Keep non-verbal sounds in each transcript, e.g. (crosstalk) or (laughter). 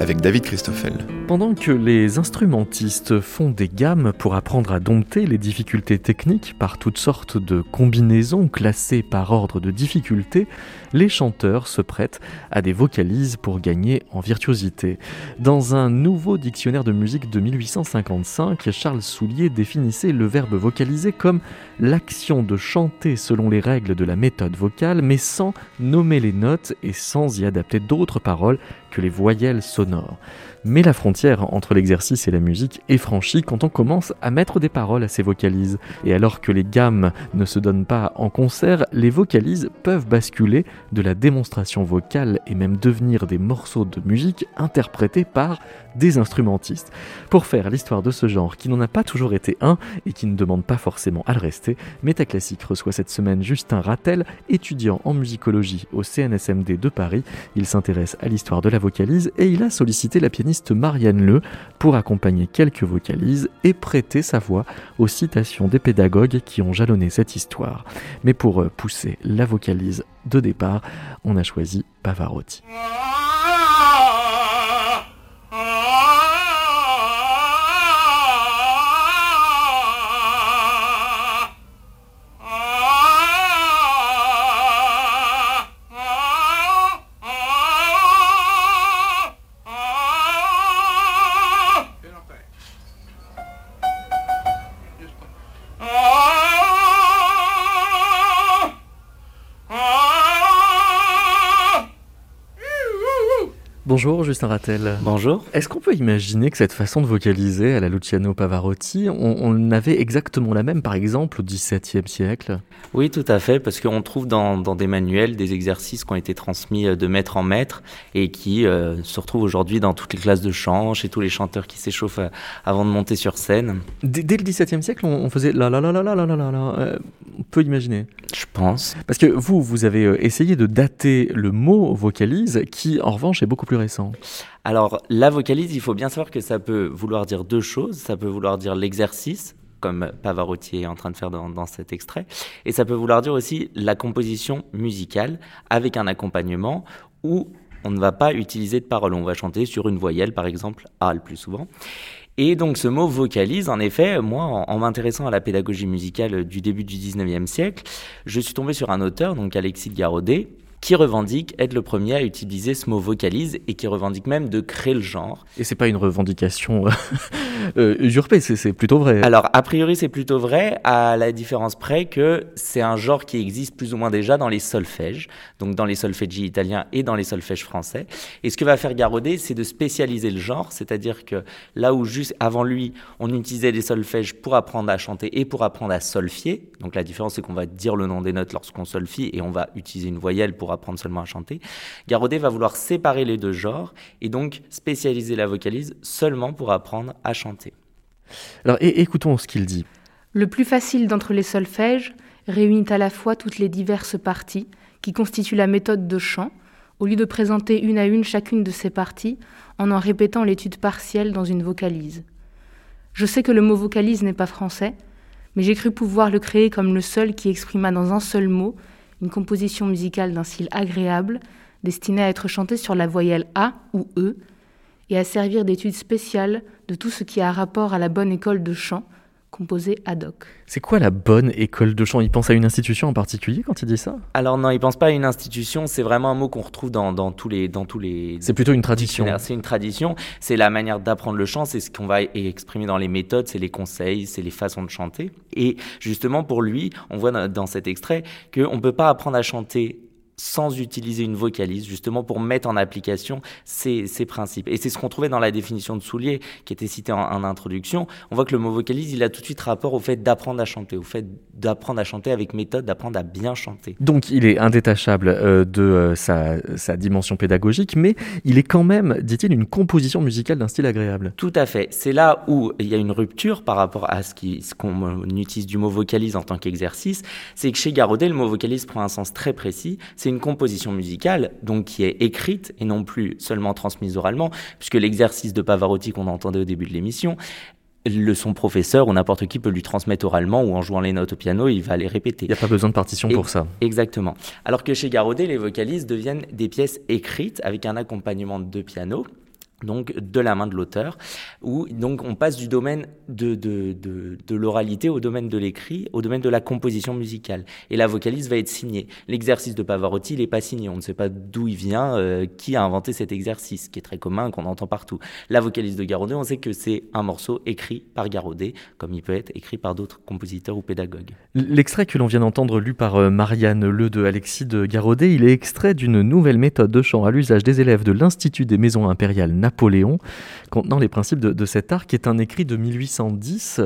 avec David Christoffel. Pendant que les instrumentistes font des gammes pour apprendre à dompter les difficultés techniques par toutes sortes de combinaisons classées par ordre de difficulté, les chanteurs se prêtent à des vocalises pour gagner en virtuosité. Dans un nouveau dictionnaire de musique de 1855, Charles Soulier définissait le verbe vocaliser comme l'action de chanter selon les règles de la méthode vocale, mais sans nommer les notes et sans y adapter d'autres paroles que les voyelles sonores. Mais la frontière entre l'exercice et la musique est franchie quand on commence à mettre des paroles à ces vocalises. Et alors que les gammes ne se donnent pas en concert, les vocalises peuvent basculer de la démonstration vocale et même devenir des morceaux de musique interprétés par des instrumentistes. Pour faire l'histoire de ce genre qui n'en a pas toujours été un et qui ne demande pas forcément à le rester, Métaclassique reçoit cette semaine Justin Rattel, étudiant en musicologie au CNSMD de Paris. Il s'intéresse à l'histoire de la vocalise et il a sollicité la pianiste Marianne Le pour accompagner quelques vocalises et prêter sa voix aux citations des pédagogues qui ont jalonné cette histoire. Mais pour euh, pousser la vocalise de départ, on a choisi Pavarotti. Bonjour Justin Rattel. Bonjour. Est-ce qu'on peut imaginer que cette façon de vocaliser à la Luciano Pavarotti, on, avait exactement la même par exemple au XVIIe siècle? Oui, tout à fait, parce qu'on trouve dans, des manuels des exercices qui ont été transmis euh, de maître en maître et qui euh, se retrouvent aujourd'hui dans toutes les classes de chant, chez tous les chanteurs qui s'échauffent euh, avant de monter sur scène. Dès, le XVIIe siècle, on, faisait la la la la la la la la. on peut imaginer? Je pense. Parce que vous, vous avez essayé de dater le mot vocalise, qui en revanche est beaucoup plus Alors, la vocalise, il faut bien savoir que ça peut vouloir dire deux choses. Ça peut vouloir dire l'exercice, comme Pavarotti est en train de faire dans, cet extrait, et ça peut vouloir dire aussi la composition musicale avec un accompagnement où on ne va pas utiliser de paroles, on va chanter sur une voyelle, par exemple, A le plus souvent. Et donc ce mot vocalise, en effet, moi, en, m'intéressant à la pédagogie musicale du début du 19e siècle, je suis tombé sur un auteur, donc Alexis Garodet, qui revendique être le premier à utiliser ce mot vocalise et qui revendique même de créer le genre. Et c'est pas une revendication euh, (laughs) euh, usurpée, c'est plutôt vrai. Alors, a priori, c'est plutôt vrai, à la différence près que c'est un genre qui existe plus ou moins déjà dans les solfèges, donc dans les solfèges italiens et dans les solfèges français. Et ce que va faire Garodet, c'est de spécialiser le genre, c'est-à-dire que là où juste avant lui, on utilisait les solfèges pour apprendre à chanter et pour apprendre à solfier, donc la différence c'est qu'on va dire le nom des notes lorsqu'on solfie et on va utiliser une voyelle pour apprendre seulement à chanter. Garodet va vouloir séparer les deux genres et donc spécialiser la vocalise seulement pour apprendre à chanter. Alors écoutons ce qu'il dit. Le plus facile d'entre les solfèges réunit à la fois toutes les diverses parties qui constituent la méthode de chant, au lieu de présenter une à une chacune de ces parties en en répétant l'étude partielle dans une vocalise. Je sais que le mot vocalise n'est pas français, mais j'ai cru pouvoir le créer comme le seul qui exprima dans un seul mot une composition musicale d'un style agréable, destinée à être chantée sur la voyelle A ou E, et à servir d'étude spéciale de tout ce qui a rapport à la bonne école de chant, composée ad hoc. C'est quoi la bonne école de chant? Il pense à une institution en particulier quand il dit ça? Alors non, il pense pas à une institution, c'est vraiment un mot qu'on retrouve dans, dans, tous les... Dans tous les c'est plutôt une tradition. C'est une tradition, c'est la manière d'apprendre le chant, c'est ce qu'on va exprimer dans les méthodes, c'est les conseils, c'est les façons de chanter. Et justement pour lui, on voit dans cet extrait qu'on ne peut pas apprendre à chanter sans utiliser une vocalise, justement pour mettre en application ces, ces principes. Et c'est ce qu'on trouvait dans la définition de Soulier, qui était citée en, introduction. On voit que le mot vocalise, il a tout de suite rapport au fait d'apprendre à chanter, au fait d'apprendre à chanter avec méthode, d'apprendre à bien chanter. Donc il est indétachable euh, de euh, sa, sa, dimension pédagogique, mais il est quand même, dit-il, une composition musicale d'un style agréable. Tout à fait. C'est là où il y a une rupture par rapport à ce qu'on ce qu'on utilise du mot vocalise en tant qu'exercice. C'est que chez Garodet, le mot vocalise prend un sens très précis. C'est une composition musicale, donc qui est écrite et non plus seulement transmise oralement, puisque l'exercice de Pavarotti qu'on entendait au début de l'émission, le, son professeur ou n'importe qui peut lui transmettre oralement ou en jouant les notes au piano, il va les répéter. Il n'y a pas besoin de partition pour ça. Exactement. Alors que chez Garodet, les vocalises deviennent des pièces écrites avec un accompagnement de piano donc de la main de l'auteur, où donc on passe du domaine de, de, de, l'oralité au domaine de l'écrit, au domaine de la composition musicale. Et la vocalise va être signée. L'exercice de Pavarotti, il n'est pas signé. On ne sait pas d'où il vient, euh, qui a inventé cet exercice, qui est très commun, qu'on entend partout. La vocalise de Garodet, on sait que c'est un morceau écrit par Garodet, comme il peut être écrit par d'autres compositeurs ou pédagogues. L'extrait que l'on vient d'entendre lu par euh, Marianne Le de Alexis de Garodet, il est extrait d'une nouvelle méthode de chant à l'usage des élèves de l'Institut des Maisons Impériales Napoléon, contenant les principes de, cet art, qui est un écrit de 1810.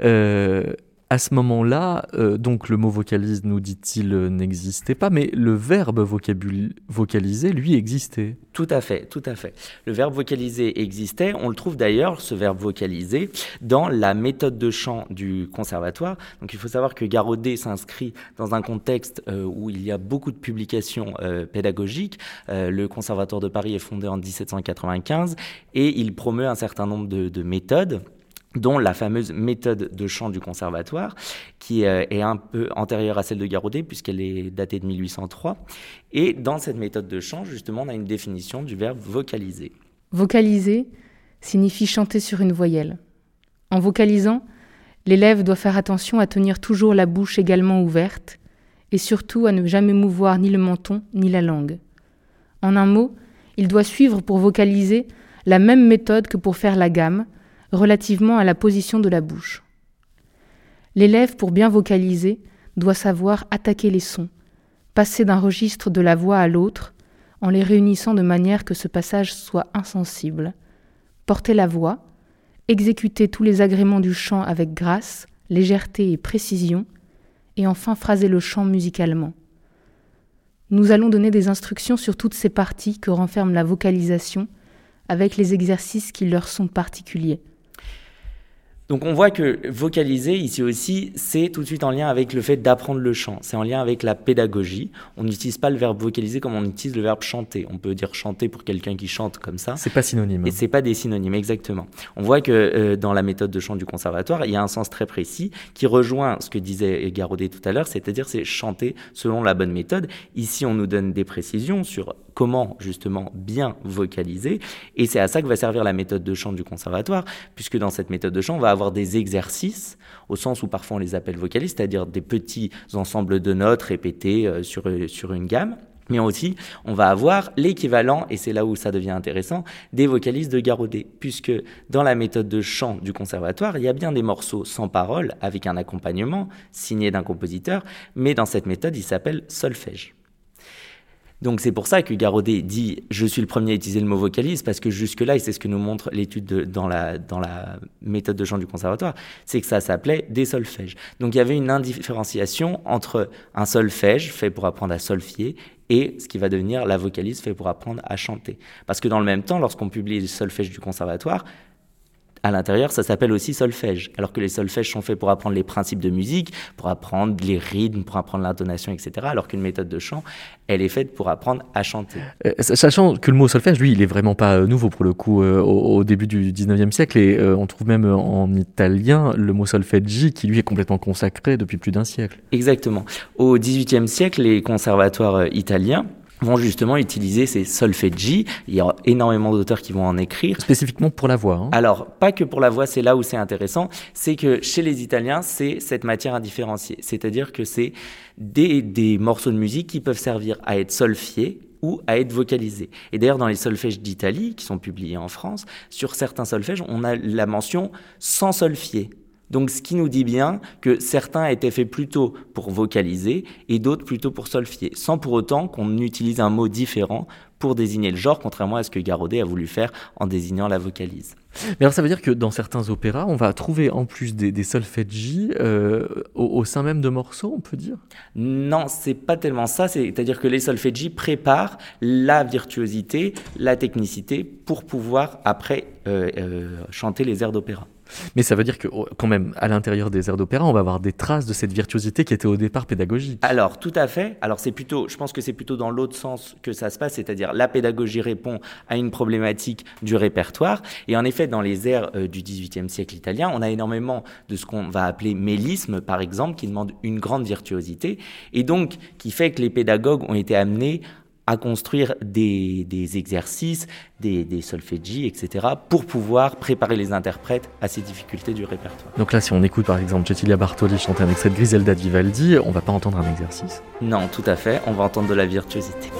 Euh, à ce moment-là, euh, donc le mot vocalise, nous dit-il, euh, n'existait pas, mais le verbe vocaliser, lui, existait. Tout à fait, tout à fait. Le verbe vocaliser existait. On le trouve d'ailleurs, ce verbe vocaliser, dans la méthode de chant du conservatoire. Donc il faut savoir que Garodet s'inscrit dans un contexte euh, où il y a beaucoup de publications pédagogiques. Le conservatoire de Paris est fondé en 1795 et il promeut un certain nombre de méthodes dont la fameuse méthode de chant du conservatoire, qui euh, est un peu antérieure à celle de Garodet, puisqu'elle est datée de 1803. Et dans cette méthode de chant, justement, on a une définition du verbe vocaliser. Vocaliser signifie chanter sur une voyelle. En vocalisant, l'élève doit faire attention à tenir toujours la bouche également ouverte, et surtout à ne jamais mouvoir ni le menton ni la langue. En un mot, il doit suivre pour vocaliser la même méthode que pour faire la gamme, relativement à la position de la bouche. L'élève, pour bien vocaliser, doit savoir attaquer les sons, passer d'un registre de la voix à l'autre, en les réunissant de manière que ce passage soit insensible, porter la voix, exécuter tous les agréments du chant avec grâce, légèreté et précision, et enfin phraser le chant musicalement. Nous allons donner des instructions sur toutes ces parties que renferme la vocalisation, avec les exercices qui leur sont particuliers. Donc on voit que vocaliser ici aussi, c'est tout de suite en lien avec le fait d'apprendre le chant. C'est en lien avec la pédagogie. On n'utilise pas le verbe vocaliser comme on utilise le verbe chanter. On peut dire chanter pour quelqu'un qui chante comme ça. C'est pas synonyme. Et c'est pas des synonymes, exactement. On voit que euh, dans la méthode de chant du conservatoire, il y a un sens très précis qui rejoint ce que disait Garodet tout à l'heure, c'est-à-dire c'est chanter selon la bonne méthode. Ici, on nous donne des précisions sur comment justement bien vocaliser. Et c'est à ça que va servir la méthode de chant du conservatoire, puisque dans cette méthode de chant, on va avoir des exercices, au sens où parfois on les appelle vocalises, c'est-à-dire des petits ensembles de notes répétés euh, sur, euh, sur une gamme. Mais aussi, on va avoir l'équivalent, et c'est là où ça devient intéressant, des vocalises de Garodet, puisque dans la méthode de chant du conservatoire, il y a bien des morceaux sans parole, avec un accompagnement signé d'un compositeur, mais dans cette méthode, il s'appelle solfège. Donc c'est pour ça que Garodet dit je suis le premier à utiliser le mot vocalise parce que jusque là et c'est ce que nous montre l'étude dans la méthode de chant du conservatoire, c'est que ça s'appelait des solfèges. Donc il y avait une indifférenciation entre un solfège fait pour apprendre à solfier et ce qui va devenir la vocalise fait pour apprendre à chanter. Parce que dans le même temps, lorsqu'on publie les solfèges du conservatoire, à l'intérieur, ça s'appelle aussi solfège. Alors que les solfèges sont faits pour apprendre les principes de musique, pour apprendre les rythmes, pour apprendre l'intonation, etc. Alors qu'une méthode de chant, elle est faite pour apprendre à chanter. Euh, sachant que le mot solfège, lui, il est vraiment pas euh, nouveau pour le coup euh, au, début du 19e siècle. Et on trouve même en italien le mot solfeggi qui, lui, est complètement consacré depuis plus d'un siècle. Exactement. Au 18e siècle, les conservatoires italiens vont justement utiliser ces solfeggi. Il y a énormément d'auteurs qui vont en écrire. Spécifiquement pour la voix. Hein. Alors, pas que pour la voix, c'est là où c'est intéressant. C'est que chez les Italiens, c'est cette matière indifférenciée. C'est-à-dire que c'est des, des morceaux de musique qui peuvent servir à être solfiés ou à être vocalisés. Et d'ailleurs, dans les solfèges d'Italie, qui sont publiés en France, sur certains solfèges, on a la mention sans solfier. Donc ce qui nous dit bien que certains étaient faits plutôt pour vocaliser et d'autres plutôt pour solfier, sans pour autant qu'on utilise un mot différent pour désigner le genre, contrairement à ce que Garodet a voulu faire en désignant la vocalise. Mais alors ça veut dire que dans certains opéras, on va trouver en plus des, des solfeggi euh, au, sein même de morceaux, on peut dire? Non, c'est pas tellement ça. C'est-à-dire que les solfeggi préparent la virtuosité, la technicité pour pouvoir après euh, euh, chanter les airs d'opéra. Mais ça veut dire que quand même, à l'intérieur des airs d'opéra, on va avoir des traces de cette virtuosité qui était au départ pédagogique. Alors, tout à fait. Alors, c'est plutôt, je pense que c'est plutôt dans l'autre sens que ça se passe, c'est-à-dire la pédagogie répond à une problématique du répertoire. Et en effet, dans les airs euh, du XVIIIe siècle italien, on a énormément de ce qu'on va appeler mélisme, par exemple, qui demande une grande virtuosité, et donc qui fait que les pédagogues ont été amenés à construire des, exercices, des, des solféggi, etc., pour pouvoir préparer les interprètes à ces difficultés du répertoire. Donc là, si on écoute par exemple Cecilia Bartoli chanter un extrait de Griselda Vivaldi, on va pas entendre un exercice? Non, tout à fait, on va entendre de la virtuosité.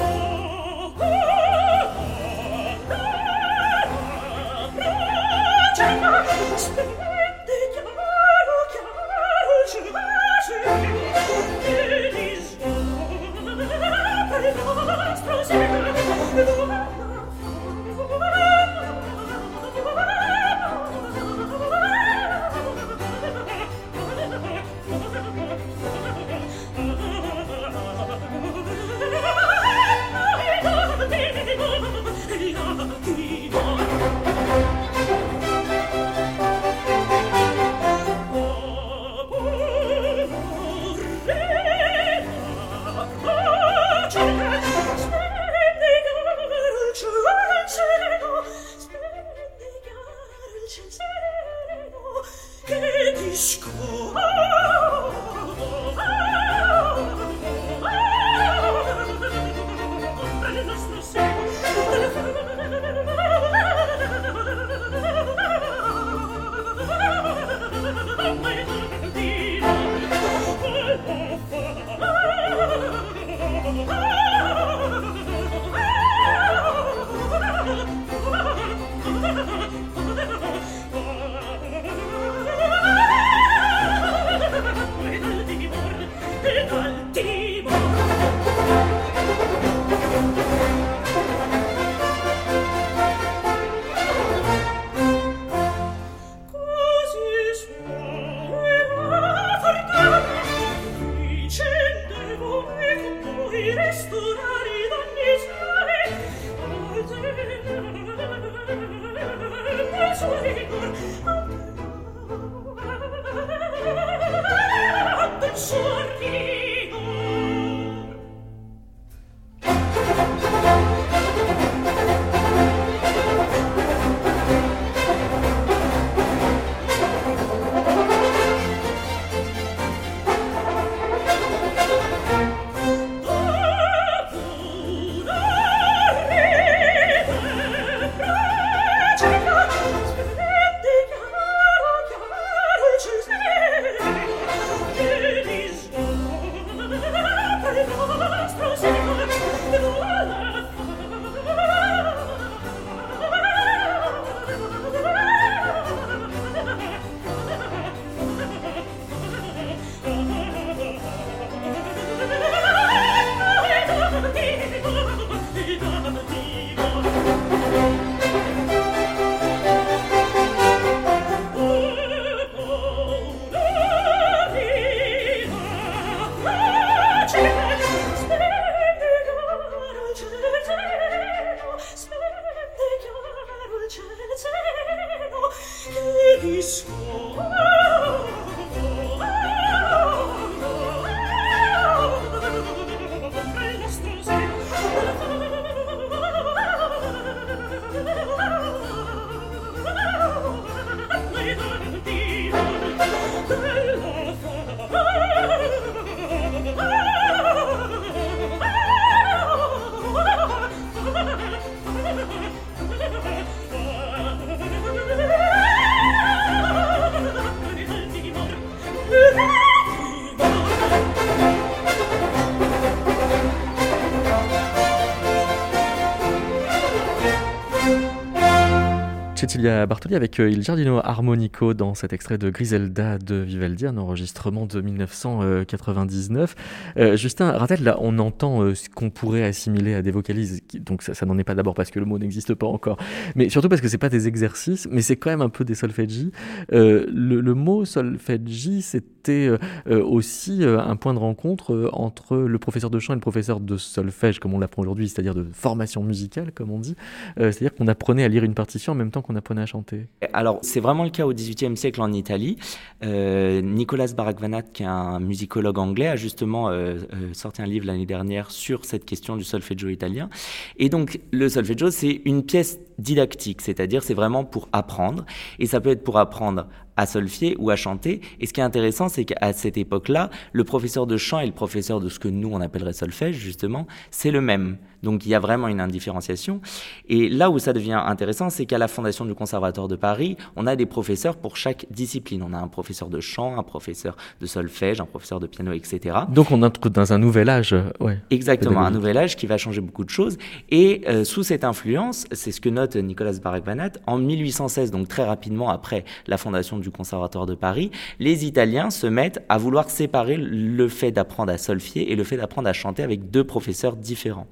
Cecilia Bartoli avec euh, Il Giardino Armonico dans cet extrait de Griselda de Vivaldi, un enregistrement de 1999. Euh, Justin Ratel, là, on entend euh, ce qu'on pourrait assimiler à des vocalises, donc ça, n'en est pas d'abord parce que le mot n'existe pas encore, mais surtout parce que c'est pas des exercices, mais c'est quand même un peu des solfeggi. Le, le, mot solfeggi, c'était aussi un point de rencontre entre le professeur de chant et le professeur de solfège, comme on l'apprend aujourd'hui, c'est-à-dire de formation musicale, comme on dit. c'est-à-dire qu'on apprenait à lire une partition en même temps qu'on apprenait à chanter Alors, c'est vraiment le cas au XVIIIe siècle en Italie. Euh, Nicolas Barakvanat, qui est un musicologue anglais, a justement euh, euh, sorti un livre l'année dernière sur cette question du solfeggio italien. Et donc, le solfeggio, c'est une pièce didactique, c'est-à-dire c'est vraiment pour apprendre. Et ça peut être pour apprendre à solfier ou à chanter. Et ce qui est intéressant, c'est qu'à cette époque-là, le professeur de chant et le professeur de ce que nous, on appellerait solfège, justement, c'est le même. Donc il y a vraiment une indifférenciation. Et là où ça devient intéressant, c'est qu'à la Fondation du Conservatoire de Paris, on a des professeurs pour chaque discipline. On a un professeur de chant, un professeur de solfège, un professeur de piano, etc. Donc on entre dans un nouvel âge. Ouais, Exactement, un nouvel âge qui va changer beaucoup de choses. Et euh, sous cette influence, c'est ce que note Nicolas Barakvanat, en 1816, donc très rapidement après la fondation du Conservatoire de Paris, les Italiens se mettent à vouloir séparer le fait d'apprendre à solfier et le fait d'apprendre à chanter avec deux professeurs différents.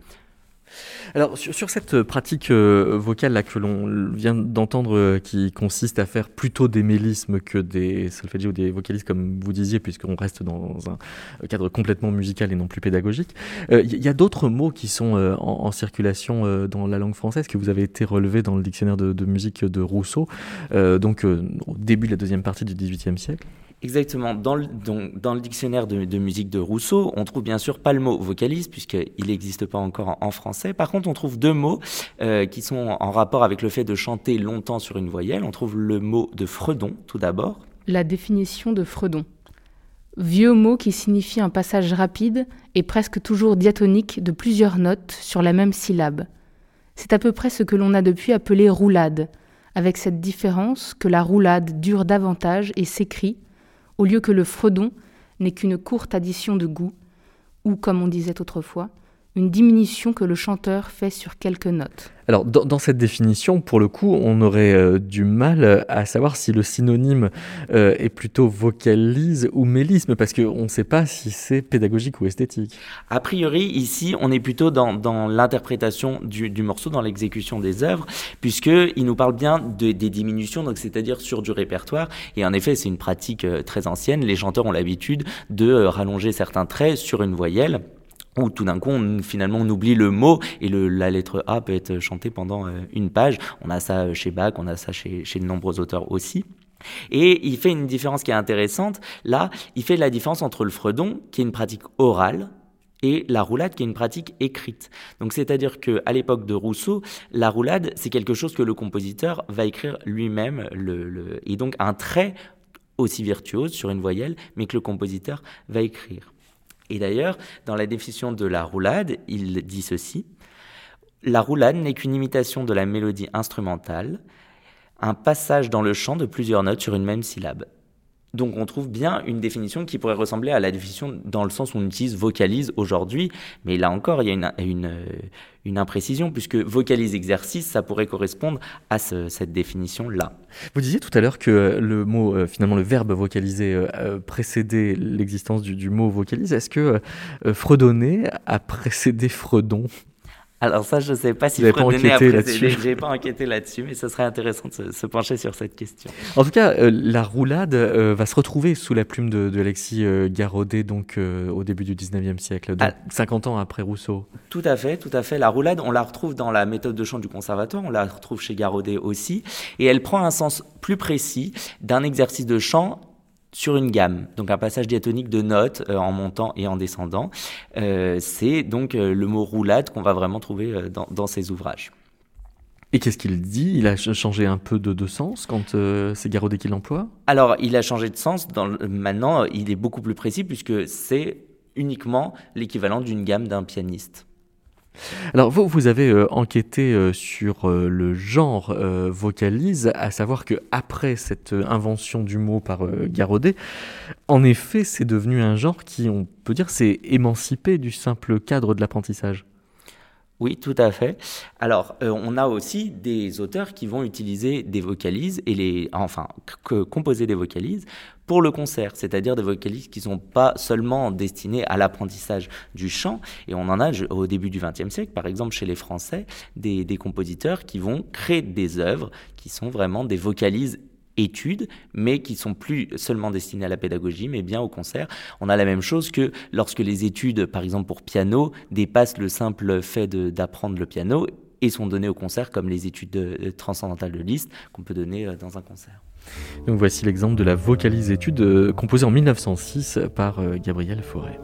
Alors sur, cette pratique euh, vocale là que l'on vient d'entendre, euh, qui consiste à faire plutôt des mélismes que des solfèges ou des vocalistes, comme vous disiez, puisqu'on reste dans un cadre complètement musical et non plus pédagogique, il euh, y a d'autres mots qui sont en, circulation dans la langue française que vous avez été relevé dans le dictionnaire de, de musique de Rousseau, donc au début de la deuxième partie du XVIIIe siècle? Exactement. Dans le, dans le dictionnaire de, musique de Rousseau, on trouve bien sûr pas le mot vocalise, puisqu'il n'existe pas encore en, français. Par contre, on trouve deux mots euh, qui sont en rapport avec le fait de chanter longtemps sur une voyelle. On trouve le mot de fredon, tout d'abord. La définition de fredon. Vieux mot qui signifie un passage rapide et presque toujours diatonique de plusieurs notes sur la même syllabe. C'est à peu près ce que l'on a depuis appelé roulade, avec cette différence que la roulade dure davantage et s'écrit au lieu que le fredon n'est qu'une courte addition de goût, ou, comme on disait autrefois, une diminution que le chanteur fait sur quelques notes. Alors, dans, cette définition, pour le coup, on aurait euh, du mal à savoir si le synonyme euh, est plutôt vocalise ou mélisme, parce qu'on ne sait pas si c'est pédagogique ou esthétique. A priori, ici, on est plutôt dans, l'interprétation du, morceau, dans l'exécution des œuvres, puisqu'il nous parle bien des diminutions, donc c'est-à-dire sur du répertoire. Et en effet, c'est une pratique euh, très ancienne. Les chanteurs ont l'habitude de rallonger certains traits sur une voyelle où tout d'un coup, on, finalement, on oublie le mot et le, la lettre A peut être chantée pendant euh, une page. On a ça chez Bach, on a ça chez, chez de nombreux auteurs aussi. Et il fait une différence qui est intéressante. Là, il fait la différence entre le fredon, qui est une pratique orale, et la roulade qui est une pratique écrite. Donc c'est-à-dire que à l'époque de Rousseau, la roulade c'est quelque chose que le compositeur va écrire lui-même le, le, et donc un trait aussi virtuose sur une voyelle mais que le compositeur va écrire. Et d'ailleurs, dans la définition de la roulade, il dit ceci. La roulade n'est qu'une imitation de la mélodie instrumentale, un passage dans le chant de plusieurs notes sur une même syllabe. Donc on trouve bien une définition qui pourrait ressembler à la définition dans le sens où on utilise vocalise aujourd'hui, mais là encore il y a une, une, une imprécision puisque vocalise exercice, ça pourrait correspondre à cette définition-là. Vous disiez tout à l'heure que le mot, euh, finalement le verbe vocaliser euh, euh, précédait l'existence du, du, mot vocalise. Est-ce que fredonner a précédé fredon? Alors ça, je ne sais pas si vous pas enquêté là-dessus. J'ai pas enquêté là-dessus, mais ce serait intéressant de se, pencher sur cette question. En tout cas, euh, la roulade euh, va se retrouver sous la plume de, Alexis euh, Garaudet, donc au début du 19e siècle, donc 50 ah. ans après Rousseau. Tout à fait, tout à fait. La roulade, on la retrouve dans la méthode de chant du conservatoire, on la retrouve chez Garaudet aussi, et elle prend un sens plus précis d'un exercice de chant sur une gamme, donc un passage diatonique de notes euh, en montant et en descendant. Euh, c'est donc euh, le mot roulade qu'on va vraiment trouver dans, dans, ces ouvrages. Et qu'est-ce qu'il dit? Il a changé un peu de, de sens quand c'est Garaudet qui l'emploie? Alors, il a changé de sens. Dans maintenant, il est beaucoup plus précis puisque c'est uniquement l'équivalent d'une gamme d'un pianiste. Alors vous, vous avez euh, enquêté euh, sur euh, le genre vocalise, à savoir que après cette invention du mot par Garaudet, en effet, c'est devenu un genre qui, on peut dire, s'est émancipé du simple cadre de l'apprentissage. Oui, tout à fait. Alors, on a aussi des auteurs qui vont utiliser des vocalises et les, enfin, composer des vocalises pour le concert, c'est-à-dire des vocalistes qui ne sont pas seulement destinés à l'apprentissage du chant, et on en a au début du XXe siècle, par exemple chez les Français, des, des compositeurs qui vont créer des œuvres qui sont vraiment des vocalises études, mais qui sont plus seulement destinées à la pédagogie, mais bien au concert. On a la même chose que lorsque les études, par exemple pour piano, dépassent le simple fait d'apprendre le piano, et sont données au concert, comme les études transcendantales de Liszt qu'on peut donner dans un concert. Donc voici l'exemple de la vocalise étude composée en 1906 par Gabriel Fauré.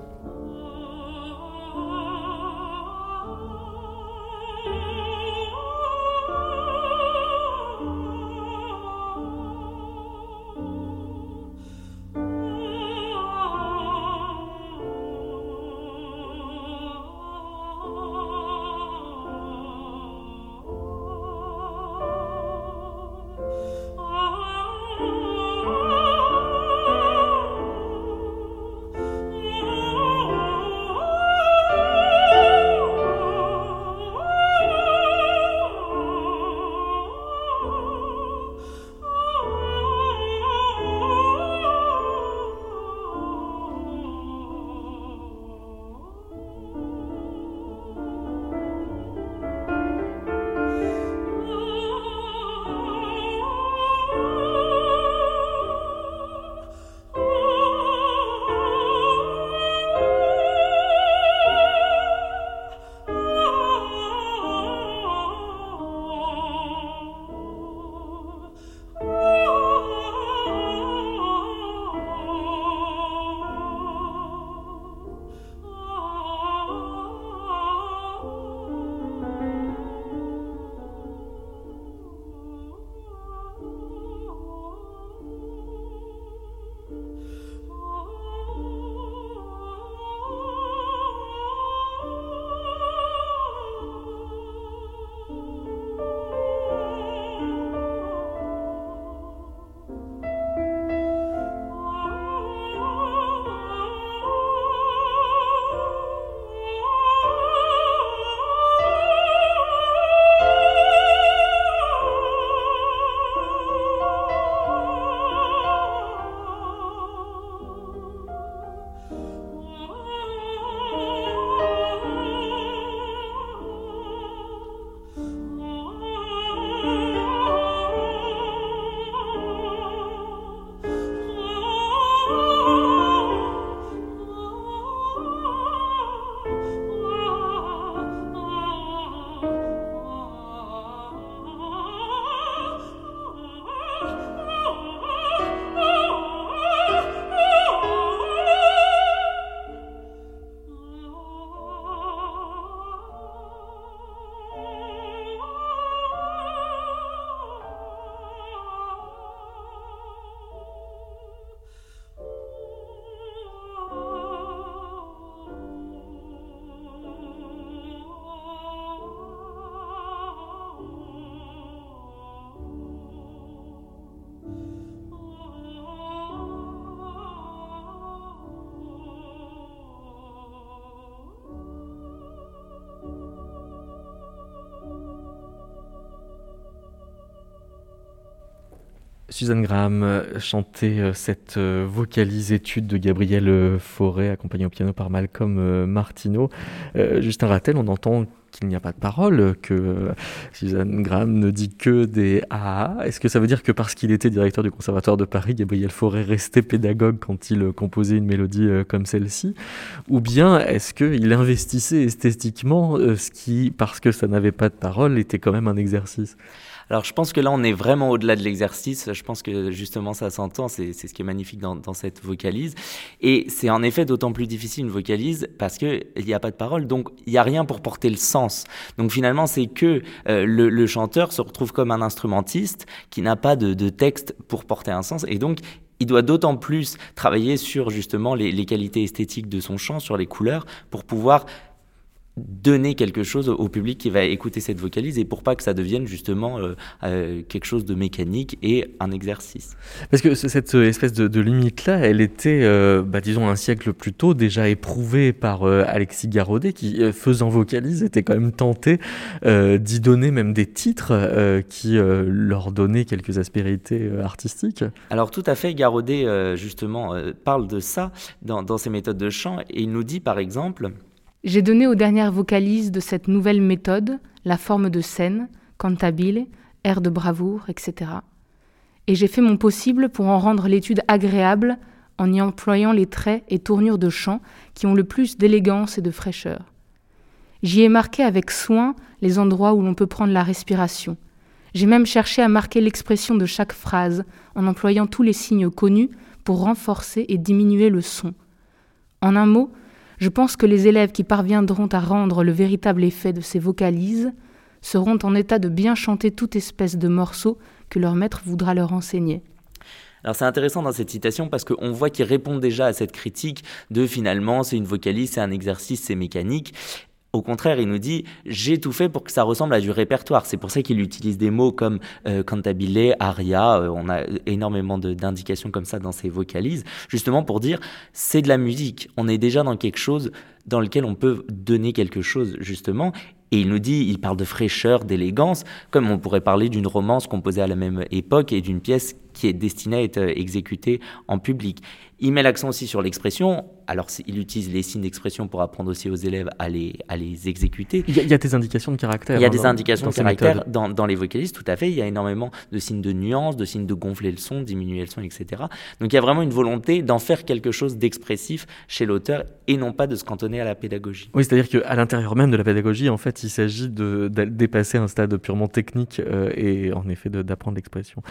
Suzanne Graham euh, chantait euh, cette euh, vocalise étude de Gabriel Fauré, accompagnée au piano par Malcolm Martineau. Justin Rattel, on entend qu'il n'y a pas de parole, que Suzanne Graham ne dit que des ah. Est-ce que ça veut dire que parce qu'il était directeur du Conservatoire de Paris, Gabriel Fauré restait pédagogue quand il composait une mélodie comme celle-ci? Ou bien est-ce qu'il investissait esthétiquement ce qui, parce que ça n'avait pas de parole, était quand même un exercice? Alors je pense que là on est vraiment au-delà de l'exercice, je pense que justement ça s'entend, c'est ce qui est magnifique dans, dans cette vocalise. Et c'est en effet d'autant plus difficile une vocalise parce qu'il n'y a pas de parole, donc il n'y a rien pour porter le sens. Donc finalement c'est que euh, le, le, chanteur se retrouve comme un instrumentiste qui n'a pas de, de texte pour porter un sens, et donc il doit d'autant plus travailler sur justement les, les, qualités esthétiques de son chant, sur les couleurs, pour pouvoir donner quelque chose au public qui va écouter cette vocalise et pour pas que ça devienne justement euh, euh, quelque chose de mécanique et un exercice. Parce que cette espèce de, limite-là, elle était, euh, bah, disons, un siècle plus tôt déjà éprouvée par Alexis Garaudet qui, faisant vocalise, était quand même tenté d'y donner même des titres qui leur donnaient quelques aspérités artistiques. Alors tout à fait, Garaudet justement parle de ça dans, dans ses méthodes de chant et il nous dit par exemple j'ai donné aux dernières vocalises de cette nouvelle méthode la forme de scène, cantabile, air de bravoure, etc. Et j'ai fait mon possible pour en rendre l'étude agréable en y employant les traits et tournures de chant qui ont le plus d'élégance et de fraîcheur. J'y ai marqué avec soin les endroits où l'on peut prendre la respiration. J'ai même cherché à marquer l'expression de chaque phrase en employant tous les signes connus pour renforcer et diminuer le son. En un mot, je pense que les élèves qui parviendront à rendre le véritable effet de ces vocalises seront en état de bien chanter toute espèce de morceau que leur maître voudra leur enseigner. Alors c'est intéressant dans cette citation parce qu'on voit qu'il répond déjà à cette critique de finalement c'est une vocalise, c'est un exercice, c'est mécanique. Au contraire, il nous dit j'ai tout fait pour que ça ressemble à du répertoire. C'est pour ça qu'il utilise des mots comme euh, cantabile, aria. Euh, on a énormément d'indications comme ça dans ses vocalises, justement pour dire c'est de la musique. On est déjà dans quelque chose dans lequel on peut donner quelque chose justement. Et il nous dit, il parle de fraîcheur, d'élégance, comme on pourrait parler d'une romance composée à la même époque et d'une pièce qui est destinée à être exécutée en public. Il met l'accent aussi sur l'expression. Alors, il utilise les signes d'expression pour apprendre aussi aux élèves à les, à les exécuter. Il y, a, des indications de caractère. Il y a des indications de caractère dans, dans, les vocalises, tout à fait. Il y a énormément de signes de nuance, de signes de gonfler le son, diminuer le son, etc. Donc, il y a vraiment une volonté d'en faire quelque chose d'expressif chez l'auteur et non pas de se cantonner à la pédagogie. Oui, c'est-à-dire qu'à l'intérieur même de la pédagogie, en fait, il s'agit de, dépasser un stade purement technique euh, et en effet d'apprendre l'expression.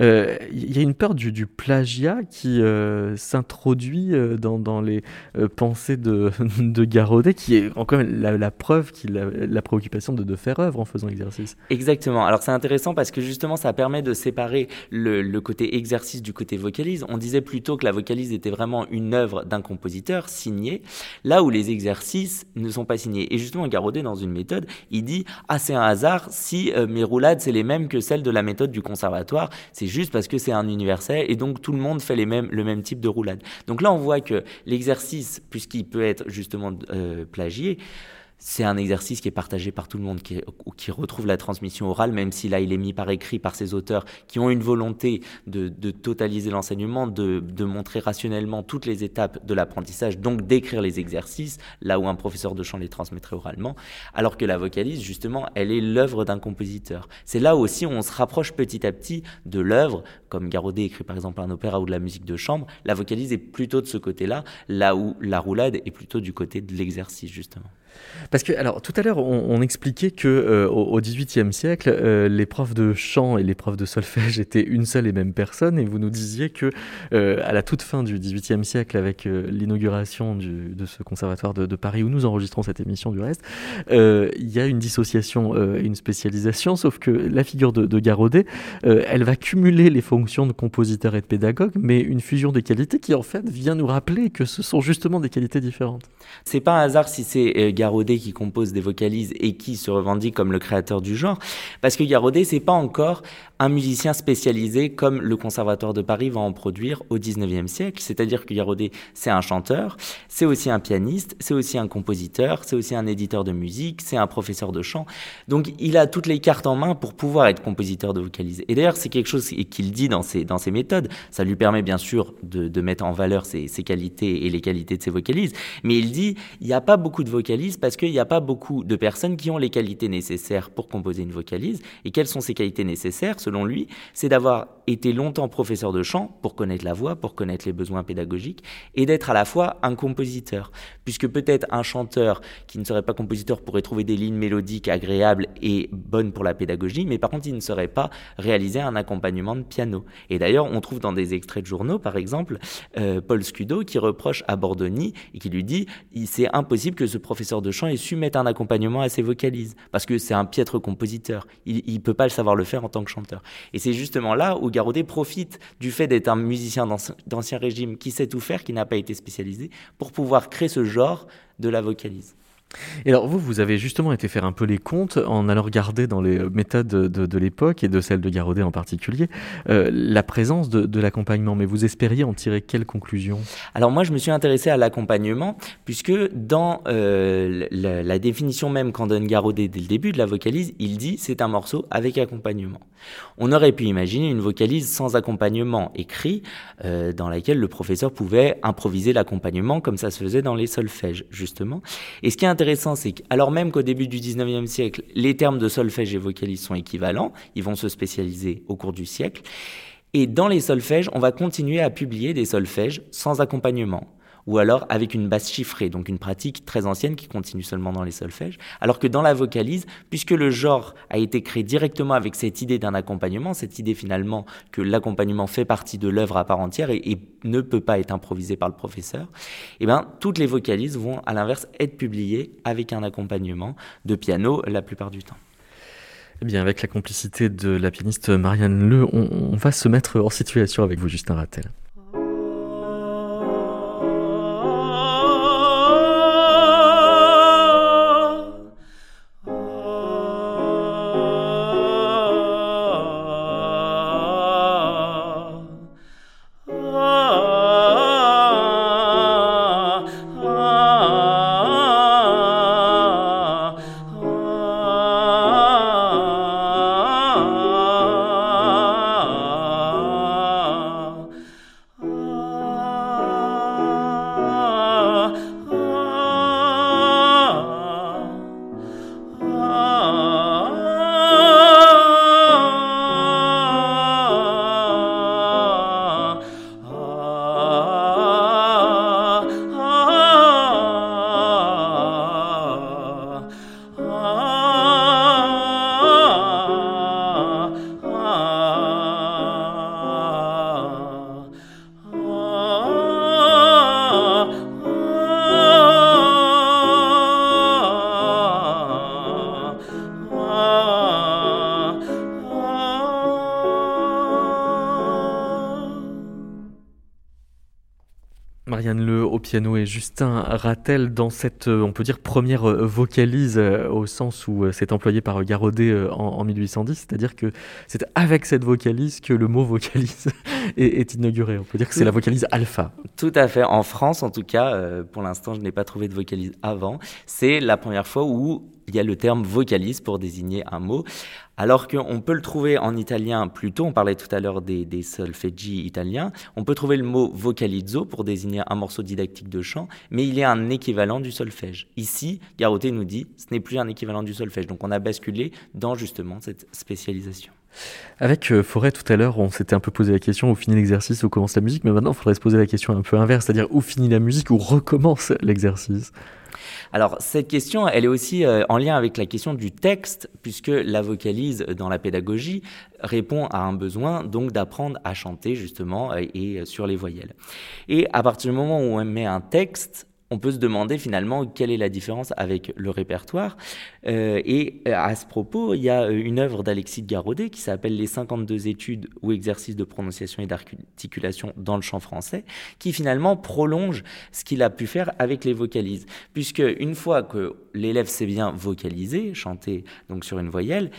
Euh, il y a une peur du, du plagiat qui euh, s'introduit dans, dans, les euh, pensées de, (laughs) de Garaudet, qui est encore la, la preuve qu'il a la préoccupation de, de, faire œuvre en faisant exercice. Exactement. Alors c'est intéressant parce que justement ça permet de séparer le, le, côté exercice du côté vocalise. On disait plutôt que la vocalise était vraiment une œuvre d'un compositeur signé, là où les exercices ne sont pas signés. Et justement Garaudet dans une méthode, il dit ah c'est un hasard si euh, mes roulades c'est les mêmes que celles de la méthode du conservatoire. C'est juste parce que c'est un universel et donc tout le monde fait les mêmes, le même type de roulade. Donc là, on voit que l'exercice, puisqu'il peut être justement euh, plagié, c'est un exercice qui est partagé par tout le monde, qui, retrouve la transmission orale, même si là il est mis par écrit par ces auteurs qui ont une volonté de, totaliser l'enseignement, de, montrer rationnellement toutes les étapes de l'apprentissage, donc d'écrire les exercices, là où un professeur de chant les transmettrait oralement, alors que la vocalise, justement, elle est l'œuvre d'un compositeur. C'est là aussi où on se rapproche petit à petit de l'œuvre, comme Garaudet écrit par exemple un opéra ou de la musique de chambre, la vocalise est plutôt de ce côté-là, là où la roulade est plutôt du côté de l'exercice, justement. Parce que, alors, tout à l'heure, on, expliquait que euh, au XVIIIe siècle, euh, les profs de chant et les profs de solfège (laughs) étaient une seule et même personne, et vous nous disiez que, euh, à la toute fin du XVIIIe siècle, avec l'inauguration de ce conservatoire de, Paris où nous enregistrons cette émission du reste, il y a une dissociation et une spécialisation, sauf que la figure de, de Garaudet, elle va cumuler les fonctions de compositeur et de pédagogue, mais une fusion des qualités qui, en fait, vient nous rappeler que ce sont justement des qualités différentes. C'est pas un hasard si c'est Garaudet qui compose des vocalises et qui se revendique comme le créateur du genre, parce que Garaudet, c'est pas encore un musicien spécialisé comme le Conservatoire de Paris va en produire au 19e siècle, c'est-à-dire que Garaudet, c'est un chanteur, c'est aussi un pianiste, c'est aussi un compositeur, c'est aussi un éditeur de musique, c'est un professeur de chant. Donc il a toutes les cartes en main pour pouvoir être compositeur de vocalises. Et d'ailleurs, c'est quelque chose qu'il dit dans ses, dans ses méthodes. Ça lui permet bien sûr de, de mettre en valeur ses, ses qualités et les qualités de ses vocalises, mais il dit, il n'y a pas beaucoup de vocalises parce qu'il n'y a pas beaucoup de personnes qui ont les qualités nécessaires pour composer une vocalise. Et quelles sont ces qualités nécessaires? Selon lui, c'est d'avoir été longtemps professeur de chant pour connaître la voix, pour connaître les besoins pédagogiques, et d'être à la fois un compositeur. Puisque peut-être un chanteur qui ne serait pas compositeur pourrait trouver des lignes mélodiques agréables et bonnes pour la pédagogie, mais par contre il ne saurait pas réaliser un accompagnement de piano. Et d'ailleurs, on trouve dans des extraits de journaux, par exemple, euh, Paul Scudo qui reproche à Bordoni et qui lui dit c'est impossible que ce professeur de chant ait su mettre un accompagnement à ses vocalises, parce que c'est un piètre compositeur. Il ne peut pas le savoir le faire en tant que chanteur. Et c'est justement là où Garaudet profite du fait d'être un musicien d'ancien régime qui sait tout faire, qui n'a pas été spécialisé, pour pouvoir créer ce genre de la vocalise. Et alors vous, vous avez justement été faire un peu les comptes en allant regarder dans les méthodes de, l'époque et de celle de Garaudet en particulier euh, la présence de, l'accompagnement. Mais vous espériez en tirer quelle conclusion? Alors moi, je me suis intéressé à l'accompagnement puisque dans euh, la, définition même qu'en donne Garaudet dès le début de la vocalise, il dit c'est un morceau avec accompagnement. On aurait pu imaginer une vocalise sans accompagnement écrit euh, dans laquelle le professeur pouvait improviser l'accompagnement comme ça se faisait dans les solfèges justement. Et ce qui est c'est qu'alors même qu'au début du 19e siècle, les termes de solfège et vocalise sont équivalents, ils vont se spécialiser au cours du siècle. Et dans les solfèges, on va continuer à publier des solfèges sans accompagnement. Ou alors avec une basse chiffrée, donc une pratique très ancienne qui continue seulement dans les solfèges, alors que dans la vocalise, puisque le genre a été créé directement avec cette idée d'un accompagnement, cette idée finalement que l'accompagnement fait partie de l'œuvre à part entière et, ne peut pas être improvisé par le professeur, eh bien, toutes les vocalises vont à l'inverse être publiées avec un accompagnement de piano la plupart du temps. Eh bien, avec la complicité de la pianiste Marianne Le, on, va se mettre en situation avec vous, Justin Rattel. Piano et Justin Rattel dans cette, euh, on peut dire, première euh, vocalise euh, au sens où c'est employé par Garodet en, 1810, c'est-à-dire que c'est avec cette vocalise que le mot vocalise (laughs) est, inauguré. On peut dire que c'est la vocalise alpha. Tout à fait. En France, en tout cas, pour l'instant, je n'ai pas trouvé de vocalise avant. C'est la première fois où il y a le terme vocalise pour désigner un mot, alors qu'on peut le trouver en italien plutôt, on parlait tout à l'heure des, des solfeggi italiens, on peut trouver le mot vocalizzo pour désigner un morceau didactique de chant, mais il a un équivalent du solfège. Ici, Garoté nous dit, ce n'est plus un équivalent du solfège, donc on a basculé dans justement cette spécialisation. Avec euh, Forêt tout à l'heure, on s'était un peu posé la question où finit l'exercice, où commence la musique, mais maintenant il faudrait se poser la question un peu inverse, c'est-à-dire où finit la musique, où recommence l'exercice? Alors cette question, elle est aussi euh, en lien avec la question du texte, puisque la vocalise dans la pédagogie répond à un besoin donc d'apprendre à chanter justement euh, et euh, sur les voyelles. Et à partir du moment où on met un texte, on peut se demander finalement quelle est la différence avec le répertoire. Euh, et euh, à ce propos, il y a euh, une œuvre d'Alexis Garodet qui s'appelle Les 52 études ou exercices de prononciation et d'articulation dans le chant français, qui finalement prolonge ce qu'il a pu faire avec les vocalises. Puisque une fois que l'élève sait bien vocaliser, chanter donc sur une voyelle,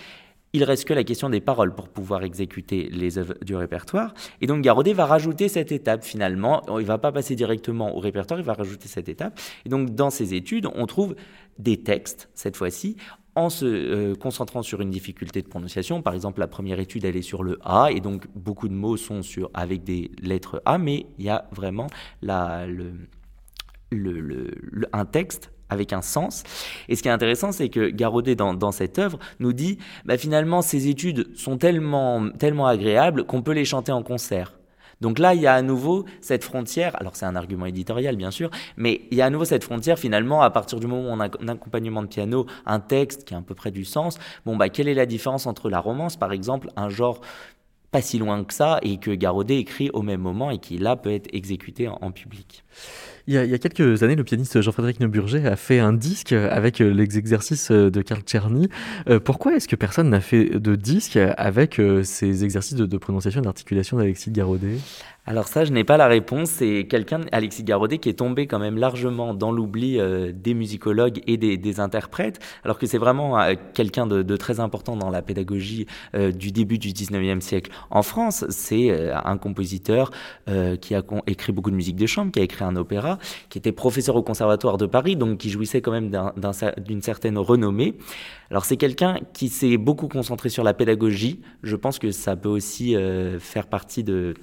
il reste que la question des paroles pour pouvoir exécuter les œuvres du répertoire. Et donc Garodet va rajouter cette étape finalement. Il va pas passer directement au répertoire, il va rajouter cette étape. Et donc dans ces études, on trouve des textes, cette fois-ci, en se euh, concentrant sur une difficulté de prononciation. Par exemple, la première étude, elle est sur le A, et donc beaucoup de mots sont sur, avec des lettres A, mais il y a vraiment un texte avec un sens. Et ce qui est intéressant, c'est que Garodet, dans, cette œuvre, nous dit, bah, finalement, ces études sont tellement, tellement agréables qu'on peut les chanter en concert. Donc là, il y a à nouveau cette frontière, alors c'est un argument éditorial bien sûr, mais il y a à nouveau cette frontière finalement à partir du moment où on a un accompagnement de piano, un texte qui a à peu près du sens, bon bah quelle est la différence entre la romance par exemple, un genre pas si loin que ça et que Garodet écrit au même moment et qui là peut être exécuté en public? Il y, a, quelques années, le pianiste Jean-Frédéric Neuburger a fait un disque avec euh, les exercices euh, de Karl Czerny. Euh, pourquoi est-ce que personne n'a fait de disque avec ces exercices de, de prononciation et d'articulation d'Alexis Garodet alors ça, je n'ai pas la réponse. C'est quelqu'un, Alexis Garodet, qui est tombé quand même largement dans l'oubli euh, des musicologues et des, interprètes, alors que c'est vraiment euh, quelqu'un de, très important dans la pédagogie euh, du début du 19e siècle en France. C'est un compositeur qui a écrit beaucoup de musique de chambre, qui a écrit un opéra, qui était professeur au Conservatoire de Paris, donc qui jouissait quand même d'une certaine renommée. Alors c'est quelqu'un qui s'est beaucoup concentré sur la pédagogie. Je pense que ça peut aussi faire partie de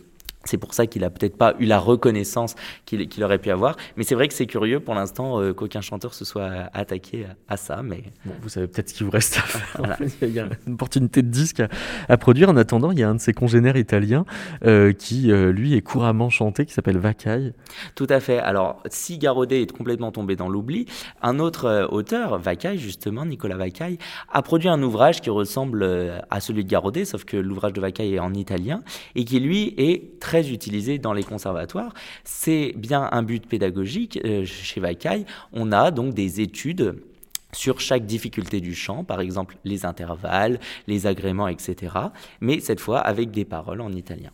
C'est pour ça qu'il a peut-être pas eu la reconnaissance qu'il aurait pu avoir. Mais c'est vrai que c'est curieux pour l'instant euh, qu'aucun chanteur se soit attaqué à, ça. Mais vous savez peut-être ce qu'il vous reste à faire. (laughs) (laughs) il y a une opportunité de disque à, produire. En attendant, il y a un de ses congénères italiens euh, qui, euh, lui, est couramment chanté, qui s'appelle Vacaille. Tout à fait. Alors, si Garodet est complètement tombé dans l'oubli, un autre auteur, Vacaille, justement, Nicolas Vacaille, a produit un ouvrage qui ressemble à celui de Garodet, sauf que l'ouvrage de Vacaille est en italien et qui, lui, est très très utilisé dans les conservatoires. C'est bien un but pédagogique. Euh, chez Vacaille, on a donc des études sur chaque difficulté du chant, par exemple les intervalles, les agréments, etc. Mais cette fois avec des paroles en italien.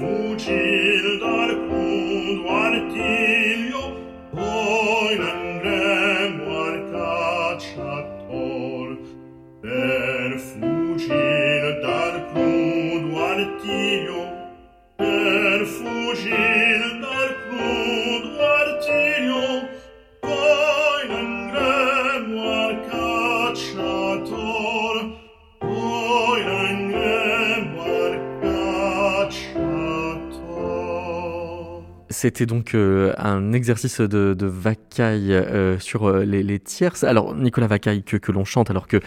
不知。C'était donc euh, un exercice de, de Vacaille euh, sur euh, les, tierces. Alors Nicolas Vacaille que, que l'on chante, alors que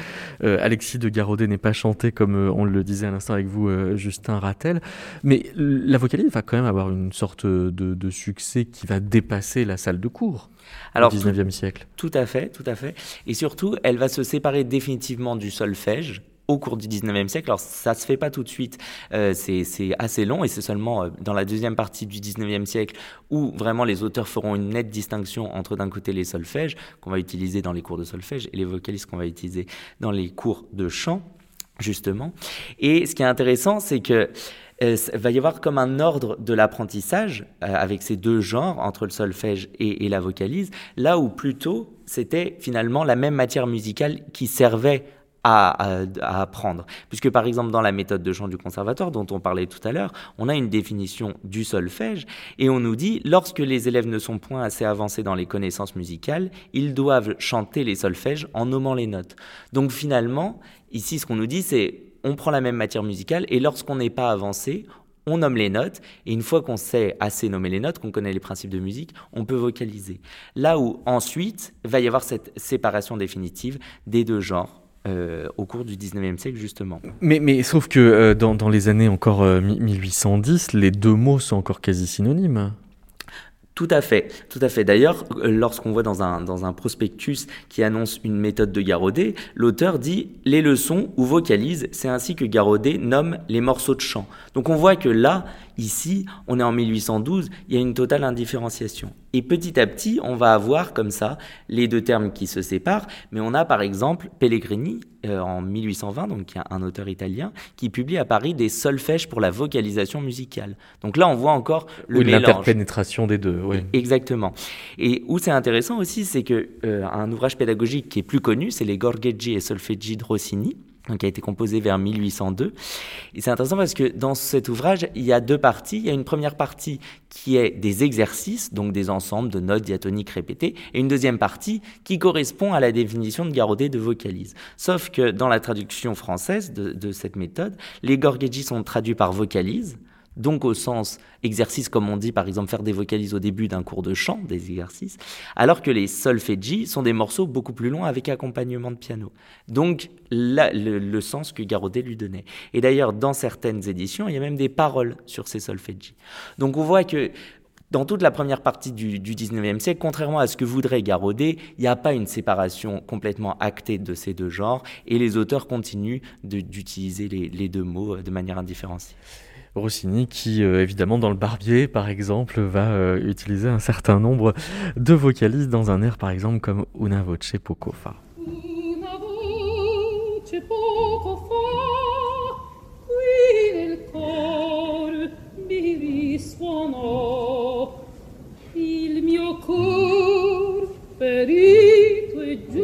Alexis de Garodet n'est pas chanté comme on le disait à l'instant avec vous, Justin Rattel. Mais la vocalise va quand même avoir une sorte de, de succès qui va dépasser la salle de cours. Alors, au 19e siècle. Tout à fait, tout à fait. Et surtout, elle va se séparer définitivement du solfège au cours du 19e siècle. Alors ça se fait pas tout de suite, euh, c'est assez long et c'est seulement euh, dans la deuxième partie du 19e siècle où vraiment les auteurs feront une nette distinction entre d'un côté les solfèges qu'on va utiliser dans les cours de solfège et les vocalistes qu'on va utiliser dans les cours de chant justement. Et ce qui est intéressant, c'est que euh, va y avoir comme un ordre de l'apprentissage avec ces deux genres entre le solfège et, et la vocalise, là où plutôt c'était finalement la même matière musicale qui servait à, apprendre. Puisque par exemple dans la méthode de chant du conservatoire dont on parlait tout à l'heure, on a une définition du solfège et on nous dit lorsque les élèves ne sont point assez avancés dans les connaissances musicales, ils doivent chanter les solfèges en nommant les notes. Donc finalement, ici ce qu'on nous dit c'est on prend la même matière musicale et lorsqu'on n'est pas avancé, on nomme les notes, et une fois qu'on sait assez nommer les notes, qu'on connaît les principes de musique, on peut vocaliser. Là où ensuite va y avoir cette séparation définitive des deux genres, euh, au cours du 19e siècle justement. Mais, mais sauf que euh, dans, dans, les années encore 1810, euh, les deux mots sont encore quasi synonymes. Tout à fait, tout à fait. D'ailleurs, lorsqu'on voit dans un, dans un prospectus qui annonce une méthode de Garodet, l'auteur dit les leçons ou vocalise, c'est ainsi que Garodet nomme les morceaux de chant. Donc on voit que là, Ici, on est en 1812, il y a une totale indifférenciation. Et petit à petit, on va avoir comme ça les deux termes qui se séparent, mais on a par exemple Pellegrini euh, en 1820, donc un auteur italien, qui publie à Paris des solfèges pour la vocalisation musicale. Donc là, on voit encore le oui, L'interpénétration des deux, oui. Exactement. Et où c'est intéressant aussi, c'est que euh, un ouvrage pédagogique qui est plus connu, c'est les Gorgheggi et Solfeggi de Rossini, qui a été composé vers 1802. Et c'est intéressant parce que dans cet ouvrage, il y a deux parties. Il y a une première partie qui est des exercices, donc des ensembles de notes diatoniques répétées, et une deuxième partie qui correspond à la définition de Garodet de vocalise. Sauf que dans la traduction française de, cette méthode, les gorgheggi sont traduits par vocalise, donc au sens exercice comme on dit par exemple faire des vocalises au début d'un cours de chant, des exercices, alors que les solfeggi sont des morceaux beaucoup plus longs avec accompagnement de piano. Donc le, sens que Garodet lui donnait. Et d'ailleurs dans certaines éditions, il y a même des paroles sur ces solfeggi. Donc on voit que dans toute la première partie du, du 19e siècle, contrairement à ce que voudrait Garodet, il n'y a pas une séparation complètement actée de ces deux genres et les auteurs continuent d'utiliser les, les deux mots de manière indifférenciée. Rossini qui, euh, évidemment, dans le Barbier, par exemple, va euh, utiliser un certain nombre de vocalises dans un air, par exemple, comme Una voce poco fa. E già,